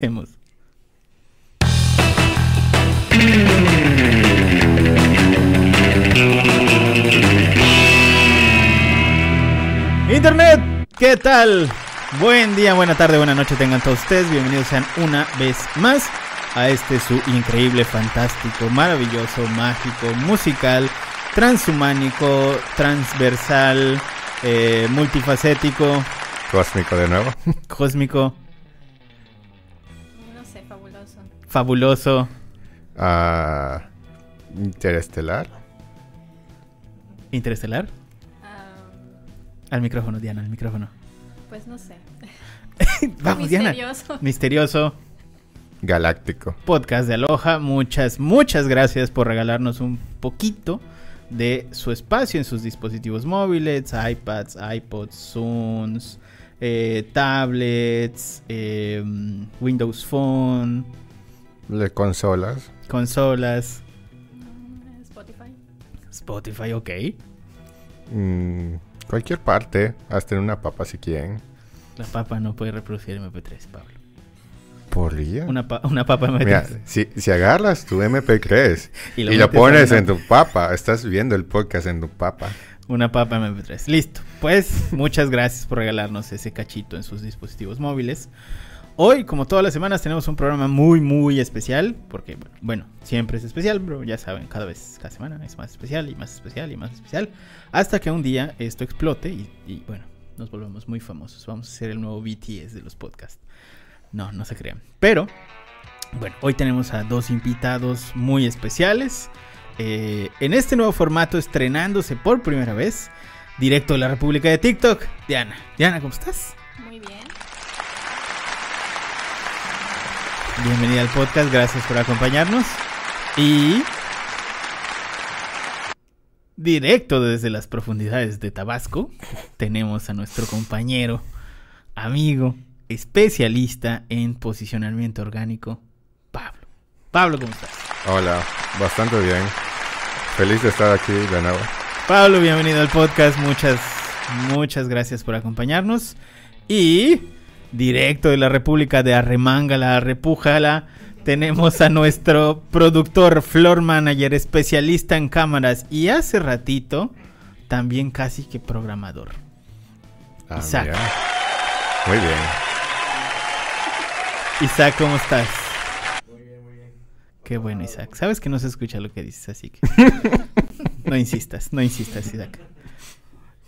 Hemos. Internet, ¿qué tal? Buen día, buena tarde, buena noche tengan todos ustedes. Bienvenidos sean una vez más a este su increíble, fantástico, maravilloso, mágico, musical, transhumánico, transversal, eh, multifacético, Cósmico de nuevo. cósmico, fabuloso. Ah, interestelar. interestelar. Ah, Al micrófono, Diana, al micrófono. pues no sé. Vamos, Diana. Misterioso. Misterioso. Galáctico. podcast de Aloha. Muchas, muchas gracias por regalarnos un poquito de su espacio en sus dispositivos móviles, iPads, iPods, Zooms, eh, tablets, eh, Windows Phone, De consolas. consolas, Spotify. Spotify, ok. mm, cualquier parte. Hasta en una papa si quieren. La papa no puede reproducir MP3, Pablo. ¿Podría? Una, pa- una papa MP3. Mira, si, si agarras tu MP3 Y y lo pones una- en tu papa, estás viendo el podcast en tu papa. Una papa MP3. Listo. Pues muchas gracias por regalarnos ese cachito en sus dispositivos móviles. Hoy, como todas las semanas, tenemos un programa muy, muy especial. Porque, bueno, siempre es especial, pero ya saben, cada vez, cada semana es más especial y más especial y más especial. Hasta que un día esto explote y, y, bueno, nos volvemos muy famosos. Vamos a ser el nuevo BTS de los podcasts. No, no se crean. Pero, bueno, hoy tenemos a dos invitados muy especiales. Eh, en este nuevo formato, estrenándose por primera vez, directo de la República de TikTok, Diana. Diana, ¿cómo estás? Muy bien. Bienvenida al podcast, gracias por acompañarnos. Y directo desde las profundidades de Tabasco, tenemos a nuestro compañero, amigo, especialista en posicionamiento orgánico, Pablo. Pablo, ¿cómo estás? Hola, bastante bien. Feliz de estar aquí de nuevo. Pablo, bienvenido al podcast. Muchas, muchas gracias por acompañarnos. Y directo de la República de Arremángala, Repújala, tenemos a nuestro productor, floor manager, especialista en cámaras y hace ratito también casi que programador. Ah, Isaac. mira. Muy bien. Isaac, ¿cómo estás? Qué bueno, Isaac. Sabes que no se escucha lo que dices, así que. no insistas, no insistas, Isaac.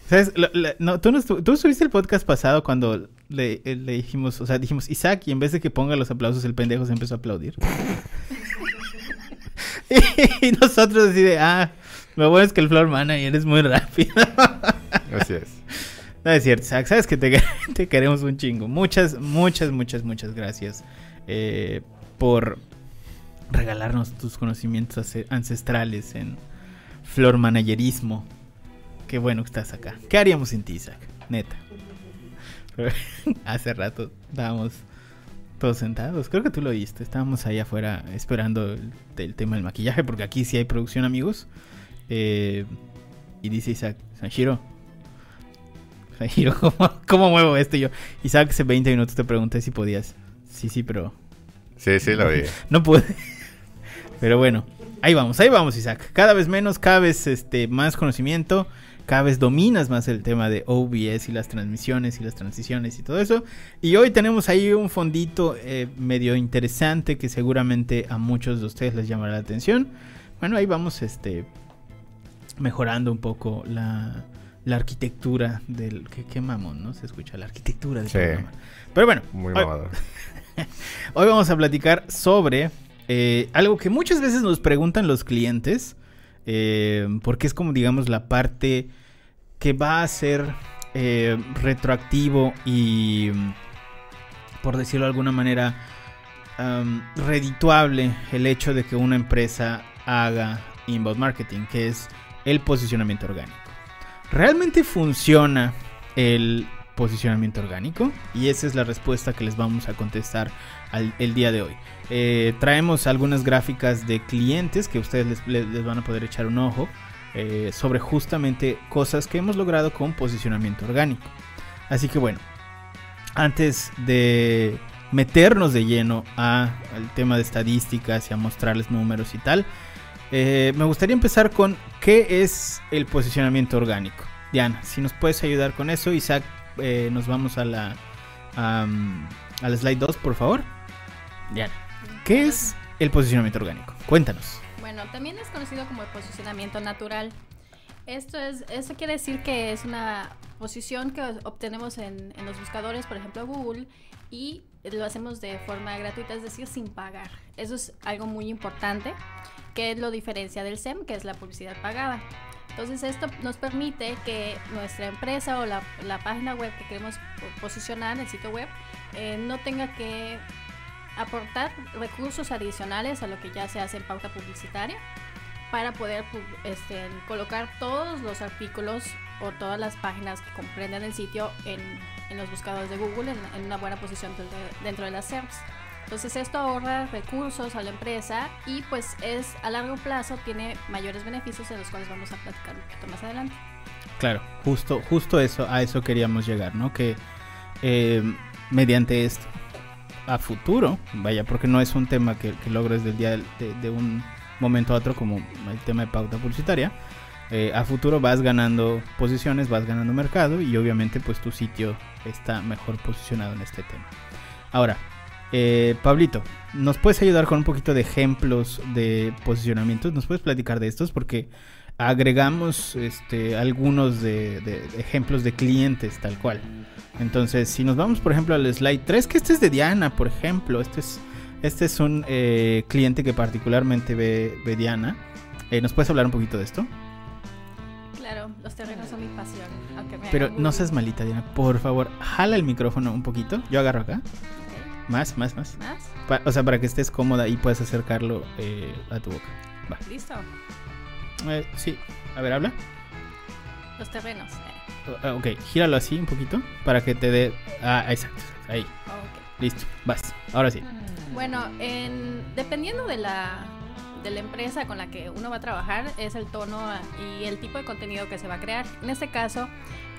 ¿Sabes? La- no, ¿tú, no estu- tú subiste el podcast pasado cuando le, eh, le dijimos, o sea, dijimos Isaac y en vez de que ponga los aplausos, el pendejo se empezó a aplaudir. y nosotros así de, ah, lo bueno es que el floor manager es muy rápido. Así es. No es cierto, Zach, sabes que te, te queremos un chingo. Muchas, muchas, muchas, muchas gracias eh, por regalarnos tus conocimientos ancestrales en flor managerismo. Qué bueno que estás acá. ¿Qué haríamos sin ti, Isaac? Neta. Hace rato estábamos todos sentados. Creo que tú lo oíste. Estábamos ahí afuera esperando el, el tema del maquillaje, porque aquí sí hay producción, amigos. Eh, y dice Isaac, Sanshiro, Sanshiro, ¿cómo, ¿cómo muevo esto? Y yo, Isaac, hace 20 minutos te pregunté si podías. Sí, sí, pero Sí, sí, lo vi. no pude. Pero bueno, ahí vamos, ahí vamos, Isaac. Cada vez menos, cada vez este, más conocimiento, cada vez dominas más el tema de OBS y las transmisiones y las transiciones y todo eso. Y hoy tenemos ahí un fondito eh, medio interesante que seguramente a muchos de ustedes les llamará la atención. Bueno, ahí vamos este, mejorando un poco la, la arquitectura del... ¿qué, qué mamón, ¿no? Se escucha la arquitectura del Sí. programa. Pero bueno, Muy hoy-. Hoy vamos a platicar sobre eh, algo que muchas veces nos preguntan los clientes, eh, porque es como digamos la parte que va a ser eh, retroactivo y, por decirlo de alguna manera, am, redituable el hecho de que una empresa haga inbound marketing, que es el posicionamiento orgánico. ¿Realmente funciona el posicionamiento orgánico? Y esa es la respuesta que les vamos a contestar al- el día de hoy. Eh, traemos algunas gráficas de clientes que ustedes les, van a poder echar un ojo eh, sobre justamente cosas que hemos logrado con posicionamiento orgánico. Así que bueno, antes de meternos de lleno al tema de estadísticas y a mostrarles números y tal, eh, me gustaría empezar con qué es el posicionamiento orgánico. Diana, si nos puedes ayudar con eso, Isaac, eh, nos vamos a la, am, a la slide 2, por favor. Diana, ¿qué es el posicionamiento orgánico? Cuéntanos. Bueno, también es conocido como el posicionamiento natural. Esto es, eso quiere decir que es una posición que obtenemos en, en los buscadores, por ejemplo Google, y lo hacemos de forma gratuita, es decir, sin pagar. Eso es algo muy importante, que lo diferencia del SEM, que es la publicidad pagada. Entonces esto nos permite que nuestra empresa o la, la página web que queremos po- posicionar, el sitio web, eh, no tenga que aportar recursos adicionales a lo que ya se hace en pauta publicitaria para poder este, colocar todos los artículos o todas las páginas que comprenden el sitio en, en los buscadores de Google en, en una buena posición dentro de, dentro de las SERPs. Entonces esto ahorra recursos a la empresa y pues es a largo plazo tiene mayores beneficios de los cuales vamos a platicar un poquito más adelante. Claro, justo, justo eso, a eso queríamos llegar, ¿no? Que eh, mediante esto, a futuro, vaya, porque no es un tema que, que logres del día de, de un momento a otro como el tema de pauta publicitaria. eh, a futuro vas ganando posiciones, vas ganando mercado y obviamente pues tu sitio está mejor posicionado en este tema. Ahora, eh, Pablito, ¿nos puedes ayudar con un poquito de ejemplos de posicionamientos? ¿Nos puedes platicar de estos? Porque agregamos este, algunos de, de- de ejemplos de clientes tal cual. Entonces, si nos vamos, por ejemplo, al slide 3, que este es de Diana, por ejemplo, este es, este es un eh, cliente que particularmente ve, ve Diana. Eh, ¿Nos puedes hablar un poquito de esto? Claro, los terrenos son mi pasión. Aunque me Pero no seas malita, Diana. Por favor, jala el micrófono un poquito. Yo agarro acá. Más, más, más. ¿Más? Pa- o sea, para que estés cómoda y puedas acercarlo eh, a tu boca. Va. ¿Listo? Eh, sí. A ver, habla. Los terrenos. eh. Ah, Ok, gíralo así un poquito para que te dé. Ah, exacto. Ahí. Ok. Listo. Vas. Ahora sí. Bueno, en- dependiendo de la, de la empresa con la que uno va a trabajar, es el tono y el tipo de contenido que se va a crear. En este caso,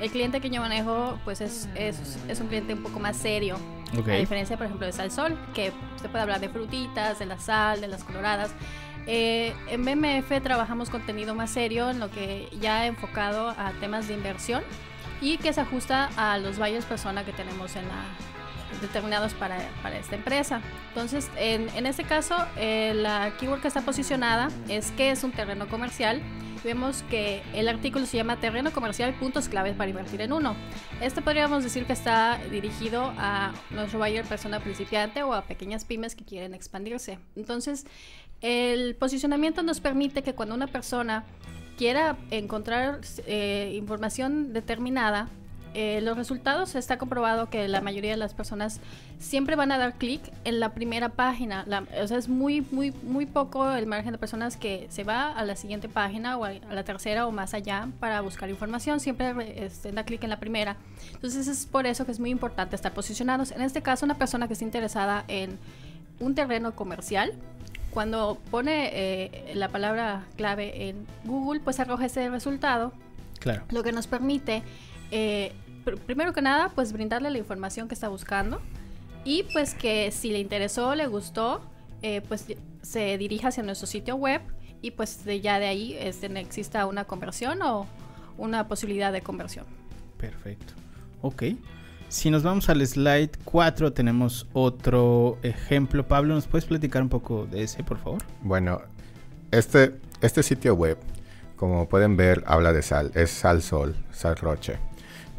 el cliente que yo manejo, pues es, es, es un cliente un poco más serio. Ok. A diferencia, por ejemplo, de Sal Sol, que se puede hablar de frutitas, de la sal, de las coloradas. Eh, en BMF trabajamos contenido más serio, en lo que ya enfocado a temas de inversión y que se ajusta a los buyers persona que tenemos en la determinados para, para esta empresa. Entonces, en, en este caso, eh, la keyword que está posicionada es que es un terreno comercial. Vemos que el artículo se llama Terreno comercial, puntos claves para invertir en uno. Este podríamos decir que está dirigido a nuestro buyer persona principiante o a pequeñas pymes que quieren expandirse. Entonces, el posicionamiento nos permite que cuando una persona quiera encontrar eh, información determinada, eh, los resultados está comprobado que la mayoría de las personas siempre van a dar clic en la primera página. La- o sea, es muy, muy, muy poco el margen de personas que se va a la siguiente página o a, a la tercera o más allá para buscar información. Siempre re- este, da clic en la primera. Entonces es por eso que es muy importante estar posicionados. En este caso, una persona que esté interesada en un terreno comercial, cuando pone eh, la palabra clave en Google, pues arroja ese resultado Claro. lo que nos permite, eh, primero que nada, pues brindarle la información que está buscando y pues que si le interesó, le gustó, eh, pues se dirija hacia nuestro sitio web y pues de ya de ahí este, exista una conversión o una posibilidad de conversión. Perfecto. Ok. Si nos vamos al slide 4, tenemos otro ejemplo. Pablo, ¿nos puedes platicar un poco de ese, por favor? Bueno, este, este sitio web, como pueden ver, habla de sal. Es Sal Sol, Sal Roche.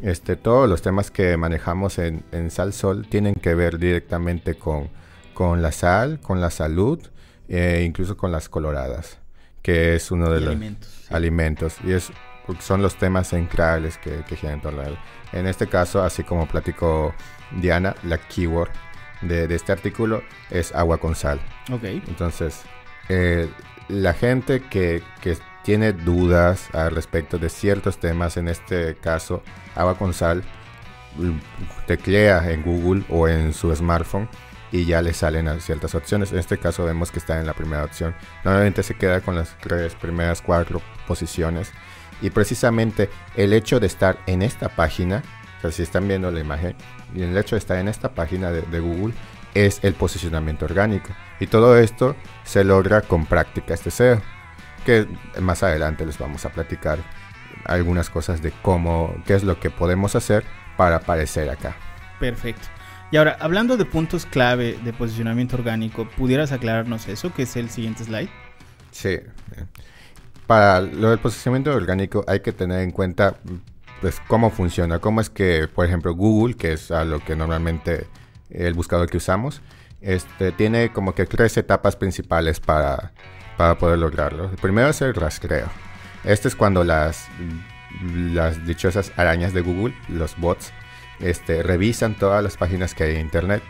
Este, todos los temas que manejamos en, en Sal Sol tienen que ver directamente con, con la sal, con la salud, e incluso con las coloradas, que es uno de Y los alimentos. sí. alimentos. Y es, son los temas centrales que, que giran en torno a él. En este caso, así como platicó Diana, la keyword de, de este artículo es agua con sal. Ok. Entonces, eh, la gente que, que tiene dudas al respecto de ciertos temas, en este caso, agua con sal, l- teclea en Google o en su smartphone y ya le salen ciertas opciones. En este caso vemos que está en la primera opción. Normalmente se queda con las tres primeras cuatro posiciones. Y precisamente el hecho de estar en esta página, o sea, si están viendo la imagen, el hecho de estar en esta página de, de Google, es el posicionamiento orgánico. Y todo esto se logra con prácticas de SEO, que más adelante les vamos a platicar algunas cosas de cómo, qué es lo que podemos hacer para aparecer acá. Perfecto. Y ahora, hablando de puntos clave de posicionamiento orgánico, ¿pudieras aclararnos eso, que es el siguiente slide? Sí. Para lo del posicionamiento orgánico hay que tener en cuenta pues cómo funciona, cómo es que, por ejemplo, Google, que es a lo que normalmente el buscador que usamos, este, tiene como que tres etapas principales para, para poder lograrlo. El primero es el rastreo. Este es cuando las, las dichosas arañas de Google, los bots, este, revisan todas las páginas que hay en Internet,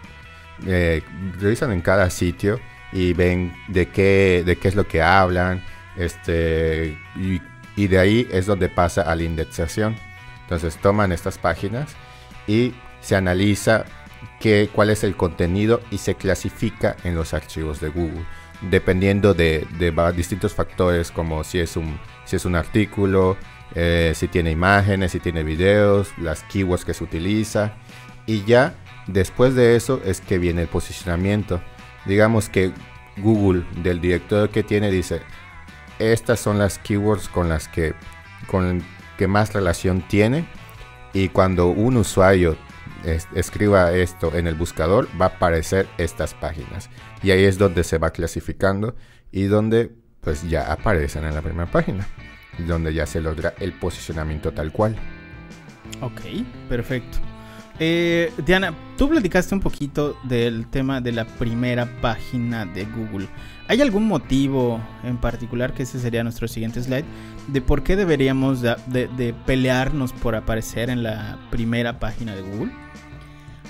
eh, revisan en cada sitio y ven de qué, de qué es lo que hablan, este, y, y de ahí es donde pasa a la indexación. Entonces toman estas páginas y se analiza qué, cuál es el contenido y se clasifica en los archivos de Google, dependiendo de, distintos factores como si es un, si es un artículo, eh, si tiene imágenes, si tiene videos, las keywords que se utiliza. Y ya después de eso es que viene el posicionamiento. Digamos que Google del director que tiene dice, estas son las keywords con las que, con que más relación tiene y cuando un usuario escriba esto en el buscador va a aparecer estas páginas y ahí es donde se va clasificando y donde pues ya aparecen en la primera página donde ya se logra el posicionamiento tal cual. Ok perfecto. Eh, Diana tú platicaste un poquito del tema de la primera página de Google. ¿Hay algún motivo en particular, que ese sería nuestro siguiente slide, de por qué deberíamos de, pelearnos por aparecer en la primera página de Google?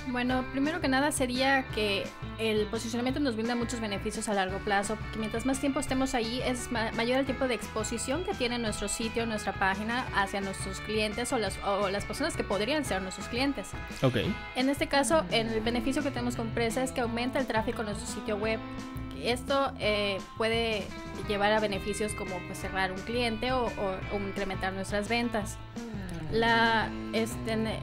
Bueno, primero que nada sería que el posicionamiento nos brinda muchos beneficios a largo plazo, porque mientras más tiempo estemos ahí es mayor el tiempo de exposición que tiene nuestro sitio, nuestra página hacia nuestros clientes o las, o las personas que podrían ser nuestros clientes. Ok. En este caso, el beneficio que tenemos con Presa es que aumenta el tráfico en nuestro sitio web esto eh, puede llevar a beneficios como pues, cerrar un cliente o, incrementar nuestras ventas. La, este,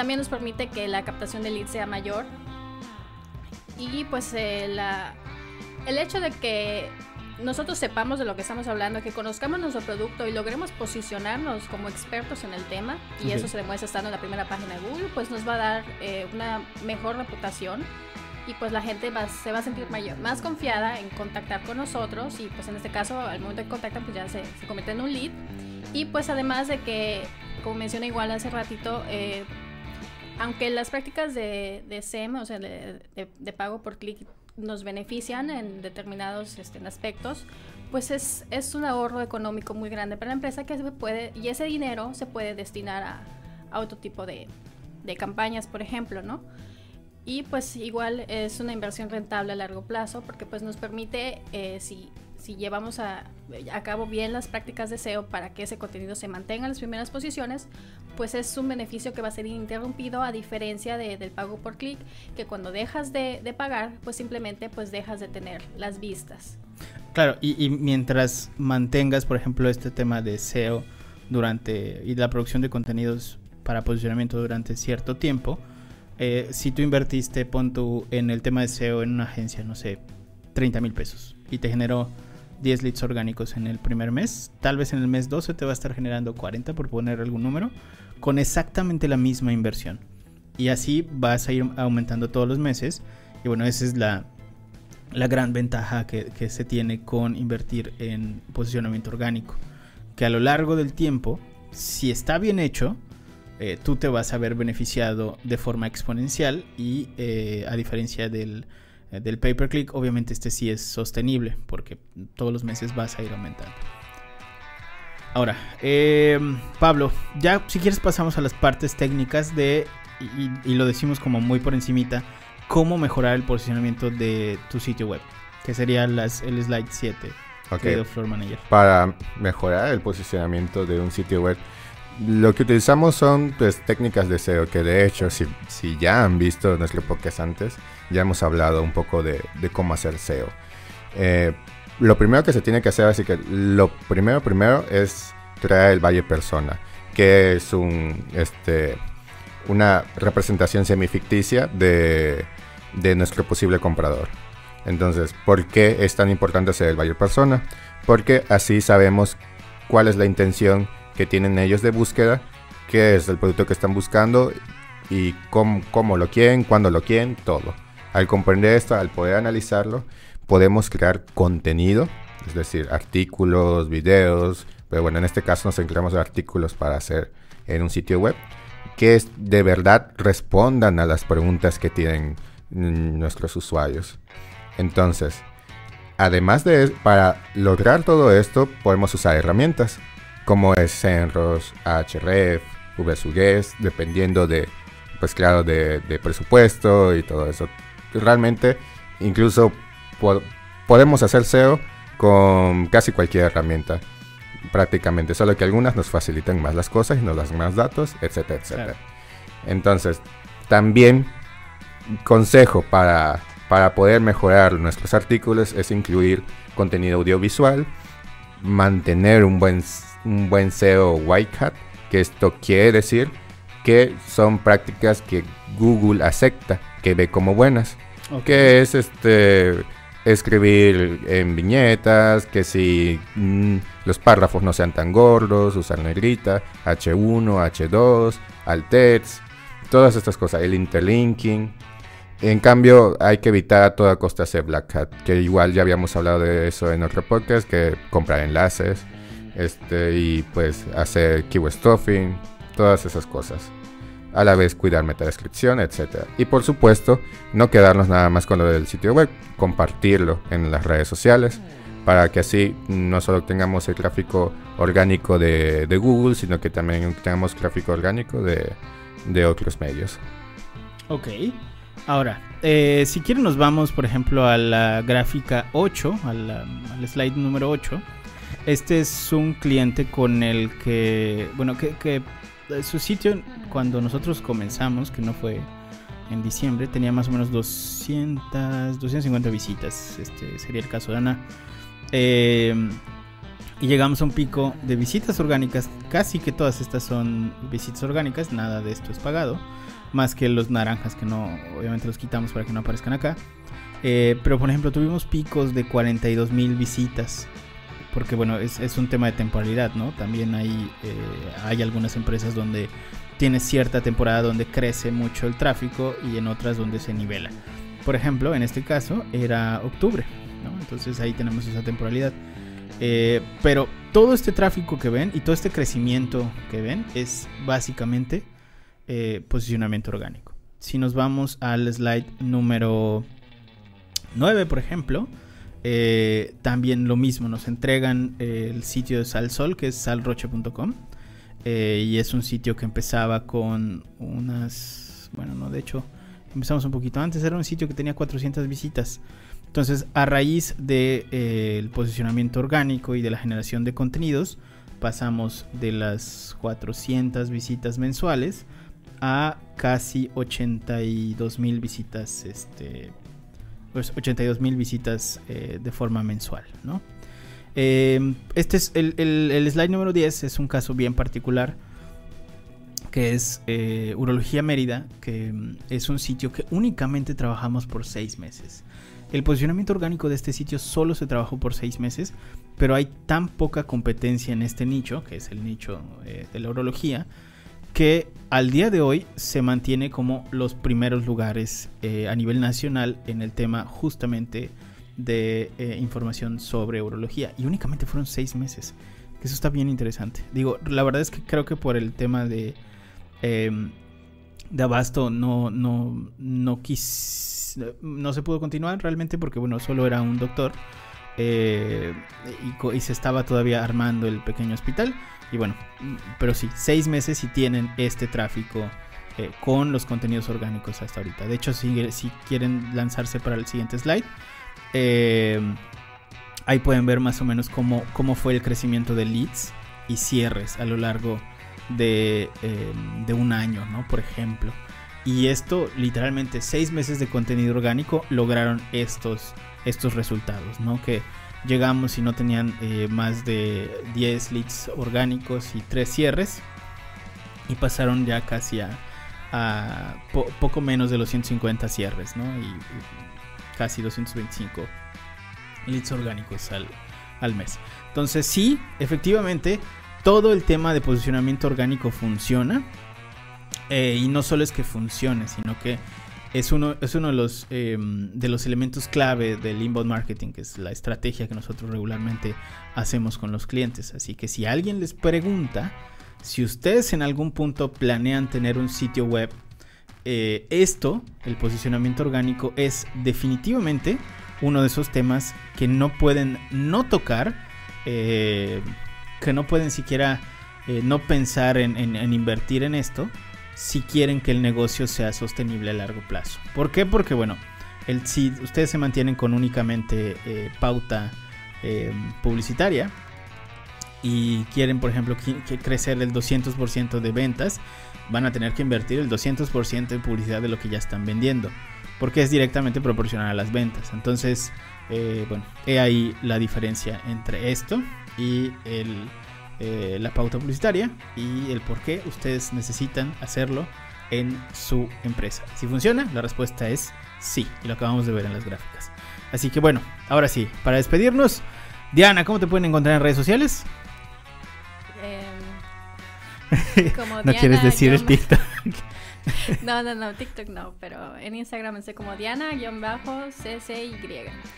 también nos permite que la captación de leads sea mayor. Y pues eh, la, el hecho de que nosotros sepamos de lo que estamos hablando, que conozcamos nuestro producto y logremos posicionarnos como expertos en el tema, y eso se demuestra estando en la primera página de Google, pues nos va a dar eh, una mejor reputación y pues la gente se va a sentir mayor, más confiada en contactar con nosotros y pues en este caso al momento que contactan pues ya se, se convierte en un lead. Y pues además de que como mencioné igual hace ratito eh, aunque las prácticas de, de SEM o sea de, pago por clic nos benefician en determinados este, aspectos pues es, es un ahorro económico muy grande para la empresa que se puede y ese dinero se puede destinar a, a otro tipo de, de campañas por ejemplo no y pues igual es una inversión rentable a largo plazo porque pues nos permite, eh, si, si llevamos a, cabo bien las prácticas de SEO para que ese contenido se mantenga en las primeras posiciones, pues es un beneficio que va a ser interrumpido a diferencia de, del pago por clic, que cuando dejas de, pagar, pues simplemente pues dejas de tener las vistas. Claro, y, mientras mantengas, por ejemplo, este tema de SEO durante y la producción de contenidos para posicionamiento durante cierto tiempo, eh, si tú invertiste, pon tú en el tema de SEO en una agencia, no sé, 30 mil pesos y te generó 10 leads orgánicos en el primer mes, tal vez en el mes 12 te va a estar generando 40 por poner algún número, con exactamente la misma inversión. Y así vas a ir aumentando todos los meses. Y bueno, esa es la, la gran ventaja que, que se tiene con invertir en posicionamiento orgánico. Que a lo largo del tiempo, si está bien hecho, eh, tú te vas a ver beneficiado de forma exponencial y eh, a diferencia del, del pay per click, obviamente este sí es sostenible porque todos los meses vas a ir aumentando. Ahora, em, Pablo, ya si quieres pasamos a las partes técnicas de, y, lo decimos como muy por encimita, cómo mejorar el posicionamiento de tu sitio web, que sería las, el slide 7 de Floor Manager. Para mejorar el posicionamiento de un sitio web, lo que utilizamos son pues, técnicas de SEO que de hecho si, si ya han visto nuestro podcast antes, ya hemos hablado un poco de, cómo hacer SEO. Eh, lo primero que se tiene que hacer, así que lo primero primero es traer el Valle Persona, que es un, este, una representación semificticia de, de nuestro posible comprador. Entonces, ¿por qué es tan importante ser el buyer persona? Porque así sabemos cuál es la intención que tienen ellos de búsqueda, qué es el producto que están buscando y cómo, cómo lo quieren, cuándo lo quieren, todo. Al comprender esto, al poder analizarlo, podemos crear contenido, es decir, artículos, videos, pero bueno, en este caso nos centramos en artículos para hacer en un sitio web que de verdad respondan a las preguntas que tienen nuestros usuarios. Entonces, además de para lograr todo esto, podemos usar herramientas como es Senros, VSUGES, dependiendo de, pues claro, de, presupuesto y todo eso. Realmente, incluso podemos hacer SEO con casi cualquier herramienta prácticamente, solo que algunas nos facilitan más las cosas y nos dan más datos, etcétera, etcétera. Entonces, también consejo para, para poder mejorar nuestros artículos es incluir contenido audiovisual, mantener un buen, un buen SEO white hat, que esto quiere decir que son prácticas que Google acepta, que ve como buenas. Que es este escribir en viñetas, que si mm, los párrafos no sean tan gordos, usar negrita, H1, H2, alt todas estas cosas, el interlinking. En cambio, hay que evitar a toda costa hacer Black Hat, que igual ya habíamos hablado de eso en otro podcast, que comprar enlaces, este, y pues hacer keyword stuffing, todas esas cosas a la vez cuidar metadescripción, etc. Y por supuesto, no quedarnos nada más con lo del sitio web, compartirlo en las redes sociales para que así no solo tengamos el tráfico orgánico de, Google, sino que también tengamos tráfico orgánico de, otros medios. Ok. Ahora, eh, si quieren nos vamos, por ejemplo, a la gráfica 8, al slide número 8. Este es un cliente con el que, bueno, que su sitio, cuando nosotros comenzamos, que no fue en diciembre, tenía más o menos 200, 250 visitas. Este sería el caso de Ana. Eh, y llegamos a un pico de visitas orgánicas. Casi que todas estas son visitas orgánicas, nada de esto es pagado. Más que los naranjas que no, obviamente los quitamos para que no aparezcan acá. Eh, pero por ejemplo, tuvimos picos de 42 mil visitas porque bueno, es, es, un tema de temporalidad, ¿no? También hay, eh, hay algunas empresas donde tiene cierta temporada donde crece mucho el tráfico y en otras donde se nivela. Por ejemplo, en este caso era octubre, ¿no? Entonces ahí tenemos esa temporalidad. Eh, pero todo este tráfico que ven y todo este crecimiento que ven es básicamente eh, posicionamiento orgánico. Si nos vamos al slide número 9, por ejemplo, eh, también lo mismo, nos entregan eh, el sitio de Salsol, que es salroche.com. Eh, y es un sitio que empezaba con unas... Bueno, no, de hecho, empezamos un poquito antes. Era un sitio que tenía 400 visitas. Entonces, a raíz del de, posicionamiento orgánico y de la generación de contenidos, pasamos de las 400 visitas mensuales a casi 82 mil visitas este, pues 82 mil visitas eh, de forma mensual, ¿no? Em, este es el, slide número 10, es un caso bien particular que es eh, Urología Mérida, que mm, es un sitio que únicamente trabajamos por seis meses. El posicionamiento orgánico de este sitio solo se trabajó por seis meses, pero hay tan poca competencia en este nicho, que es el nicho eh, de la urología, que al día de hoy se mantiene como los primeros lugares eh, a nivel nacional en el tema justamente de eh, información sobre urología. Y únicamente fueron seis meses. Que eso está bien interesante. Digo, la verdad es que creo que por el tema de, em, de abasto no, no, no, quis, no se pudo continuar realmente porque, bueno, solo era un doctor. Eh, y se estaba todavía armando el pequeño hospital. Y bueno, pero sí, seis meses y tienen este tráfico eh, con los contenidos orgánicos hasta ahorita. De hecho, si, si quieren lanzarse para el siguiente slide, eh, ahí pueden ver más o menos cómo, cómo fue el crecimiento de leads y cierres a lo largo de, eh, de un año, ¿no? Por ejemplo. Y esto, literalmente, seis meses de contenido orgánico lograron estos, estos resultados, ¿no? Que llegamos y no tenían eh, más de 10 leads orgánicos y 3 cierres. Y pasaron ya casi a, a po- poco menos de los 150 cierres, ¿no? Y, y casi 225 leads orgánicos al, al mes. Entonces sí, efectivamente, todo el tema de posicionamiento orgánico funciona. Eh, y no solo es que funcione, sino que es uno, es uno de, los, eh, de los elementos clave del inbound marketing, que es la estrategia que nosotros regularmente hacemos con los clientes. Así que si alguien les pregunta si ustedes en algún punto planean tener un sitio web, eh, esto, el posicionamiento orgánico, es definitivamente uno de esos temas que no pueden no tocar, eh, que no pueden siquiera eh, no pensar en, en- en invertir en esto si quieren que el negocio sea sostenible a largo plazo. ¿Por qué? Porque bueno, el, si ustedes se mantienen con únicamente eh, pauta eh, publicitaria y quieren, por ejemplo, crecer el 200% de ventas, van a tener que invertir el 200% en publicidad de lo que ya están vendiendo, porque es directamente proporcional a las ventas. Entonces, eh, bueno, he ahí la diferencia entre esto y el, eh, la pauta publicitaria y el por qué ustedes necesitan hacerlo en su empresa. Si funciona, la respuesta es sí, y lo acabamos de ver en las gráficas. Así que bueno, ahora sí, para despedirnos, Diana, ¿cómo te pueden encontrar en redes sociales? Em, como No Diana quieres decir el TikTok. No, no, no, TikTok no, pero en Instagram estoy como Diana-CCY.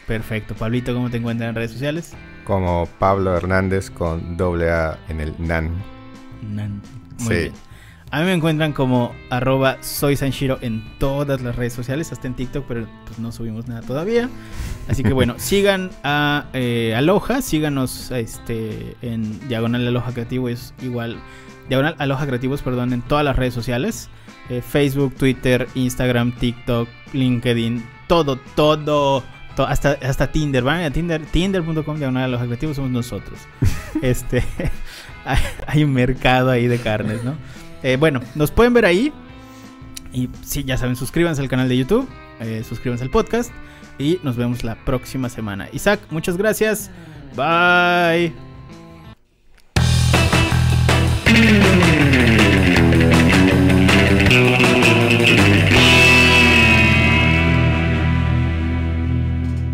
Perfecto. Pablito, ¿cómo te encuentran en redes sociales? Como Pablo Hernández con doble A en el NAN. Nan. Muy Sí. bien. A mí me encuentran como arroba soy Sanshiro en todas las redes sociales, hasta en TikTok, pero pues no subimos nada todavía. Así que bueno, sigan a eh, Aloha, síganos este, en Diagonal Aloha Creativo, es igual, Diagonal Aloha Creativos, perdón, en todas las redes sociales. eh, Facebook, Twitter, Instagram, TikTok, LinkedIn, todo, todo, to- hasta, hasta Tinder, van a Tinder, tinder.com Diagonal Aloha Creativos somos nosotros. este, hay- hay un mercado ahí de carnes, ¿no? Eh, bueno, nos pueden ver ahí. Y sí, ya saben, suscríbanse al canal de YouTube, eh, suscríbanse al podcast y nos vemos la próxima semana. Isaac, muchas gracias. Bye.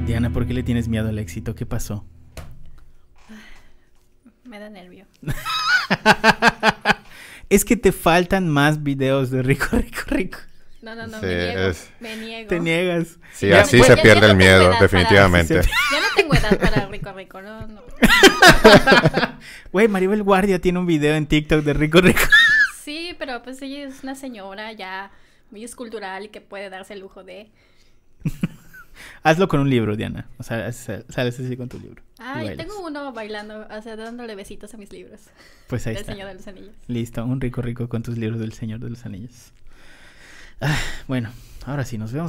Diana, ¿por qué le tienes miedo al éxito? ¿Qué pasó? Me da nervio. es que te faltan más videos de rico, rico, rico. No, no, no, Sí, me niego. es- Me niego. Te niegas. Sí, Ya, así pues, se ya- pierde ya el no miedo, para- definitivamente. Sí, Ya no tengo edad para rico rico, no, no. Güey, Maribel Guardia tiene un video en TikTok de rico, rico. Sí, pero pues ella es una señora ya muy escultural y que puede darse el lujo de... Hazlo con un libro, Diana. O sea, sa- sales así con tu libro. y Ay, bailas. tengo uno bailando, o sea, dándole besitos a mis libros. Pues ahí del está. Señor de los Anillos. Listo, un rico, rico con tus libros del Señor de los Anillos. Ah, bueno, ahora sí, nos vemos.